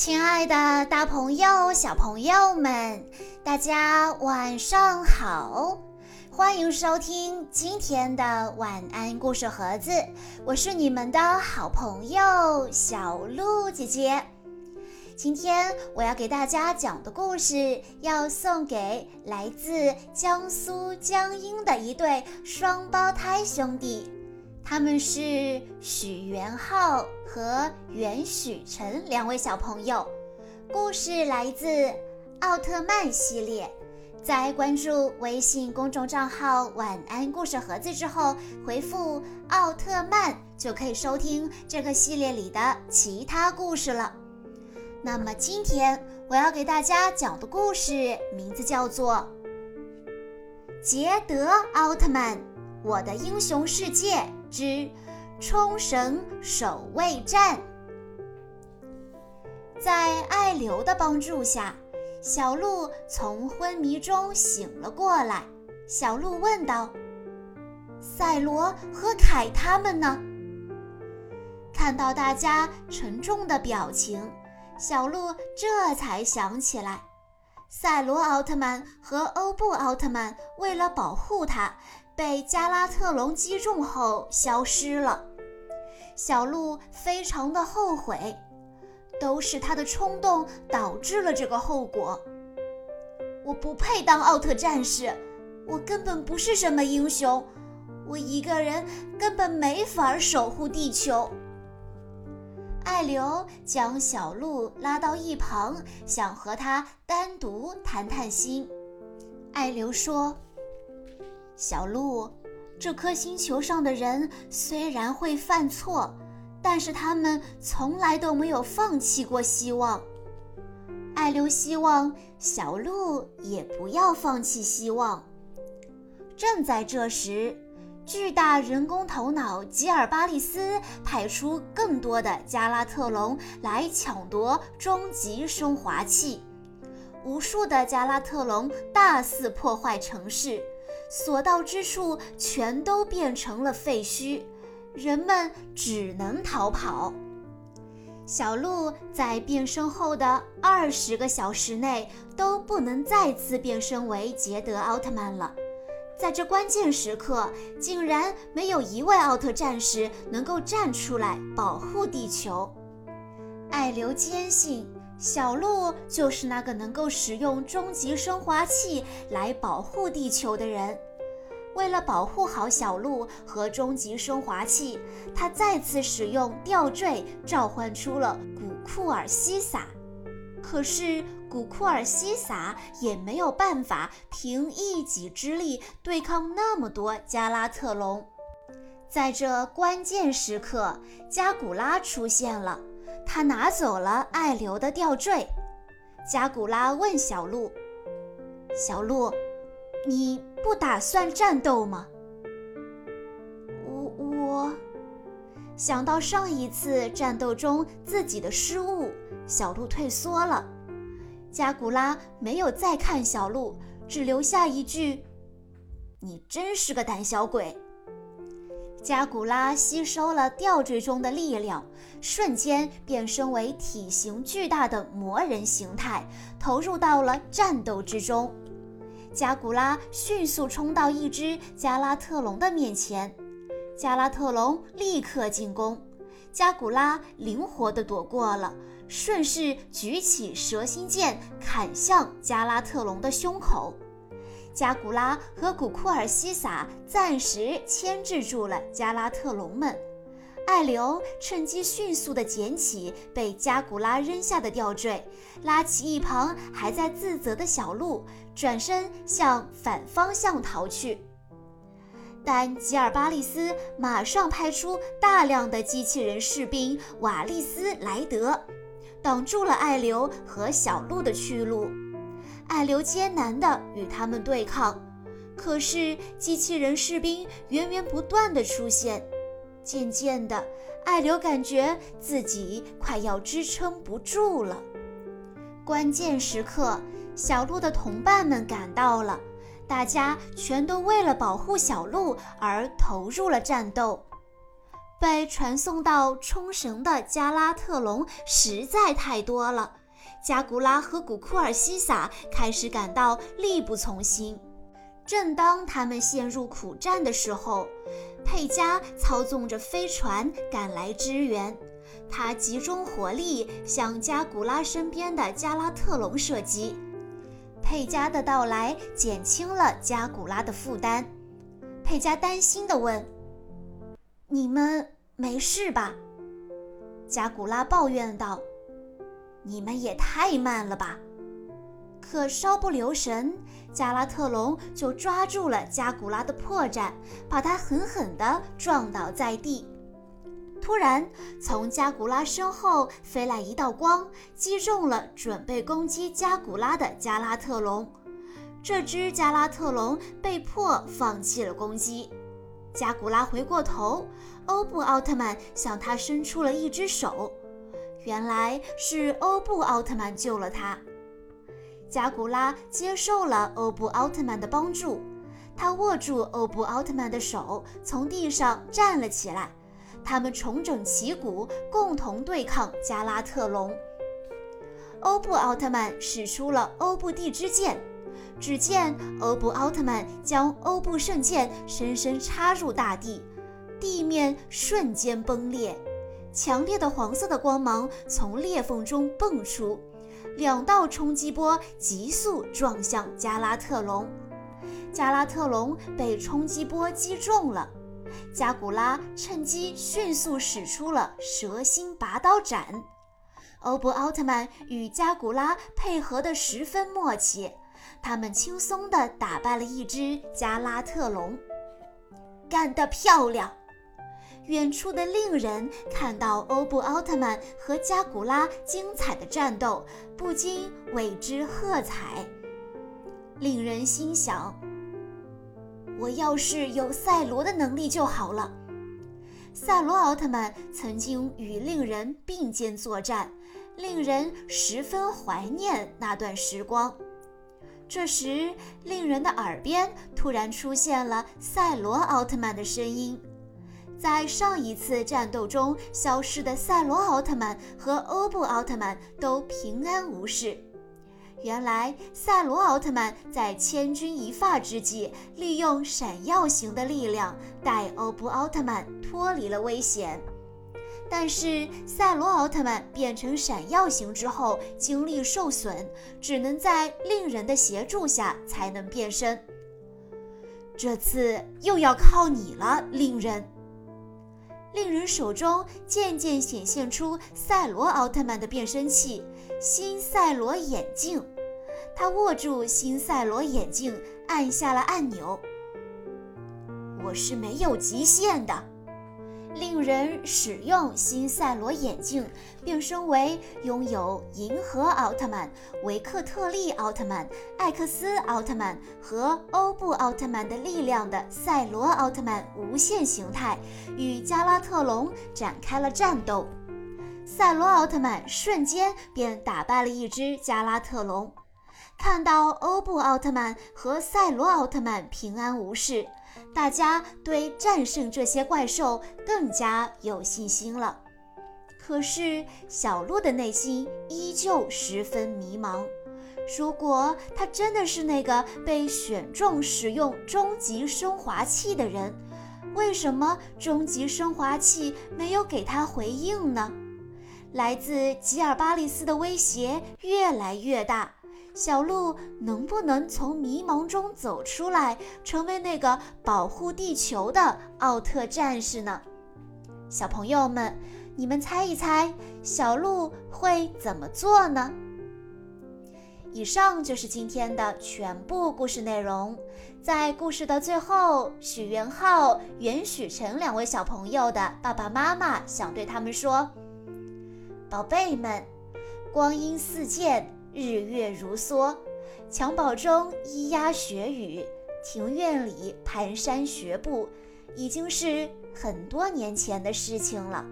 亲爱的，大朋友、小朋友们，大家晚上好！欢迎收听今天的晚安故事盒子，我是你们的好朋友小鹿姐姐。今天我要给大家讲的故事，要送给来自江苏江阴的一对双胞胎兄弟。他们是许元浩和袁许晨两位小朋友。故事来自奥特曼系列。在关注微信公众账号“晚安故事盒子”之后，回复“奥特曼”就可以收听这个系列里的其他故事了。那么今天我要给大家讲的故事名字叫做《捷德奥特曼：我的英雄世界》。之冲绳守卫战，在爱流的帮助下，小鹿从昏迷中醒了过来。小鹿问道：“赛罗和凯他们呢？”看到大家沉重的表情，小鹿这才想起来，赛罗奥特曼和欧布奥特曼为了保护他。被加拉特龙击中后消失了，小鹿非常的后悔，都是他的冲动导致了这个后果。我不配当奥特战士，我根本不是什么英雄，我一个人根本没法守护地球。爱流将小鹿拉到一旁，想和他单独谈谈心。爱流说。小鹿，这颗星球上的人虽然会犯错，但是他们从来都没有放弃过希望。爱留希望小鹿也不要放弃希望。正在这时，巨大人工头脑吉尔巴利斯派出更多的加拉特龙来抢夺终极升华器，无数的加拉特龙大肆破坏城市。所到之处全都变成了废墟，人们只能逃跑。小鹿在变身后的二十个小时内都不能再次变身为捷德奥特曼了。在这关键时刻，竟然没有一位奥特战士能够站出来保护地球。艾留坚信。小鹿就是那个能够使用终极升华器来保护地球的人。为了保护好小鹿和终极升华器，他再次使用吊坠召唤出了古库尔西撒。可是古库尔西撒也没有办法凭一己之力对抗那么多加拉特龙。在这关键时刻，加古拉出现了。他拿走了爱流的吊坠。加古拉问小鹿：“小鹿，你不打算战斗吗？”我我想到上一次战斗中自己的失误，小鹿退缩了。加古拉没有再看小鹿，只留下一句：“你真是个胆小鬼。”加古拉吸收了吊坠中的力量，瞬间变身为体型巨大的魔人形态，投入到了战斗之中。加古拉迅速冲到一只加拉特龙的面前，加拉特龙立刻进攻，加古拉灵活地躲过了，顺势举起蛇心剑砍向加拉特龙的胸口。加古拉和古库尔西撒暂时牵制住了加拉特龙们，艾留趁机迅速地捡起被加古拉扔下的吊坠，拉起一旁还在自责的小鹿，转身向反方向逃去。但吉尔巴利斯马上派出大量的机器人士兵瓦利斯莱德，挡住了艾留和小鹿的去路。艾留艰难地与他们对抗，可是机器人士兵源源不断地出现。渐渐的，艾留感觉自己快要支撑不住了。关键时刻，小鹿的同伴们赶到了，大家全都为了保护小鹿而投入了战斗。被传送到冲绳的加拉特龙实在太多了，加古拉和古库尔西撒开始感到力不从心。正当他们陷入苦战的时候，佩加操纵着飞船赶来支援。他集中火力向加古拉身边的加拉特龙射击。佩加的到来减轻了加古拉的负担。佩加担心地问：“你们没事吧？”加古拉抱怨道：“你们也太慢了吧！”可稍不留神，加拉特龙就抓住了加古拉的破绽，把他狠狠地撞倒在地。突然，从加古拉身后飞来一道光，击中了准备攻击加古拉的加拉特龙。这只加拉特龙被迫放弃了攻击。加古拉回过头，欧布奥特曼向他伸出了一只手，原来是欧布奥特曼救了他。加古拉接受了欧布奥特曼的帮助，他握住欧布奥特曼的手，从地上站了起来。他们重整旗鼓，共同对抗加拉特龙。欧布奥特曼使出了欧布地之剑，只见欧布奥特曼将欧布圣剑深深插入大地，地面瞬间崩裂，强烈的黄色的光芒从裂缝中迸出，两道冲击波急速撞向加拉特龙，加拉特龙被冲击波击中了。加古拉趁机迅速使出了蛇心拔刀斩，欧布奥特曼与加古拉配合得十分默契，他们轻松地打败了一只加拉特龙。干得漂亮！远处的令人看到欧布奥特曼和加古拉精彩的战斗，不禁为之喝彩。令人心想。我要是有赛罗的能力就好了。赛罗奥特曼曾经与令人并肩作战，令人十分怀念那段时光。这时，令人的耳边突然出现了赛罗奥特曼的声音。在上一次战斗中消失的赛罗奥特曼和欧布奥特曼都平安无事。原来赛罗奥特曼在千钧一发之际，利用闪耀型的力量带欧布奥特曼脱离了危险。但是赛罗奥特曼变成闪耀型之后，精力受损，只能在令人的协助下才能变身。这次又要靠你了，令人。令人手中渐渐显现出赛罗奥特曼的变身器——新赛罗眼镜。他握住新赛罗眼镜，按下了按钮。我是没有极限的。令人使用新赛罗眼镜，变身为拥有银河奥特曼、维克特利奥特曼、艾克斯奥特曼和欧布奥特曼的力量的赛罗奥特曼无限形态，与加拉特龙展开了战斗。赛罗奥特曼瞬间便打败了一只加拉特龙。看到欧布奥特曼和赛罗奥特曼平安无事，大家对战胜这些怪兽更加有信心了。可是小鹿的内心依旧十分迷茫。如果他真的是那个被选中使用终极升华器的人，为什么终极升华器没有给他回应呢？来自吉尔巴利斯的威胁越来越大。小鹿能不能从迷茫中走出来，成为那个保护地球的奥特战士呢？小朋友们，你们猜一猜，小鹿会怎么做呢？以上就是今天的全部故事内容。在故事的最后，许元浩、袁许晨两位小朋友的爸爸妈妈想对他们说：“宝贝们，光阴似箭。”日月如梭，襁褓中咿呀学语，庭院里蹒跚学步，已经是很多年前的事情了。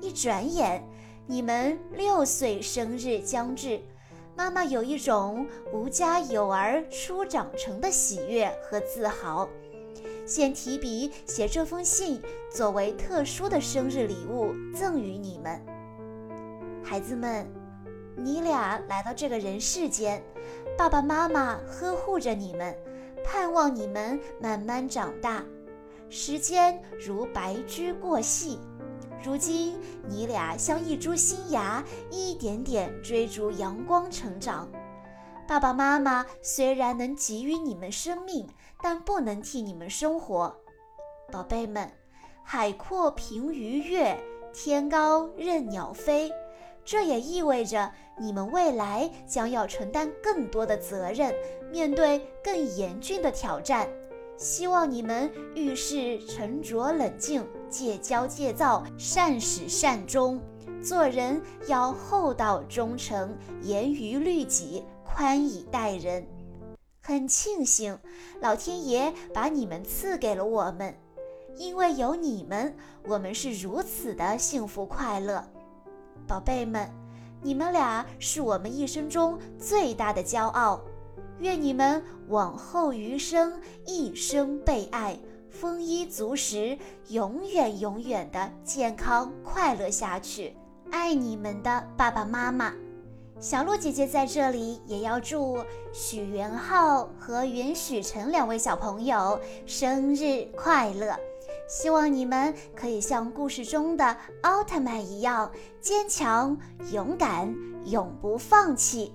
一转眼，你们六岁生日将至，妈妈有一种无家有儿初长成的喜悦和自豪。先提笔写这封信，作为特殊的生日礼物赠予你们。孩子们，你俩来到这个人世间，爸爸妈妈呵护着你们，盼望你们慢慢长大。时间如白驹过隙，如今你俩像一株新芽，一点点追逐阳光成长。爸爸妈妈虽然能给予你们生命，但不能替你们生活。宝贝们，海阔凭鱼跃，天高任鸟飞。这也意味着你们未来将要承担更多的责任，面对更严峻的挑战。希望你们遇事沉着冷静，戒骄戒躁，善始善终。做人要厚道忠诚，严于律己。宽以待人，很庆幸老天爷把你们赐给了我们，因为有你们，我们是如此的幸福快乐。宝贝们，你们俩是我们一生中最大的骄傲，愿你们往后余生一生被爱，丰衣足食，永远永远的健康快乐下去。爱你们的爸爸妈妈。小鹿姐姐在这里也要祝许元浩和袁许晨两位小朋友生日快乐，希望你们可以像故事中的奥特曼一样坚强、勇敢，永不放弃。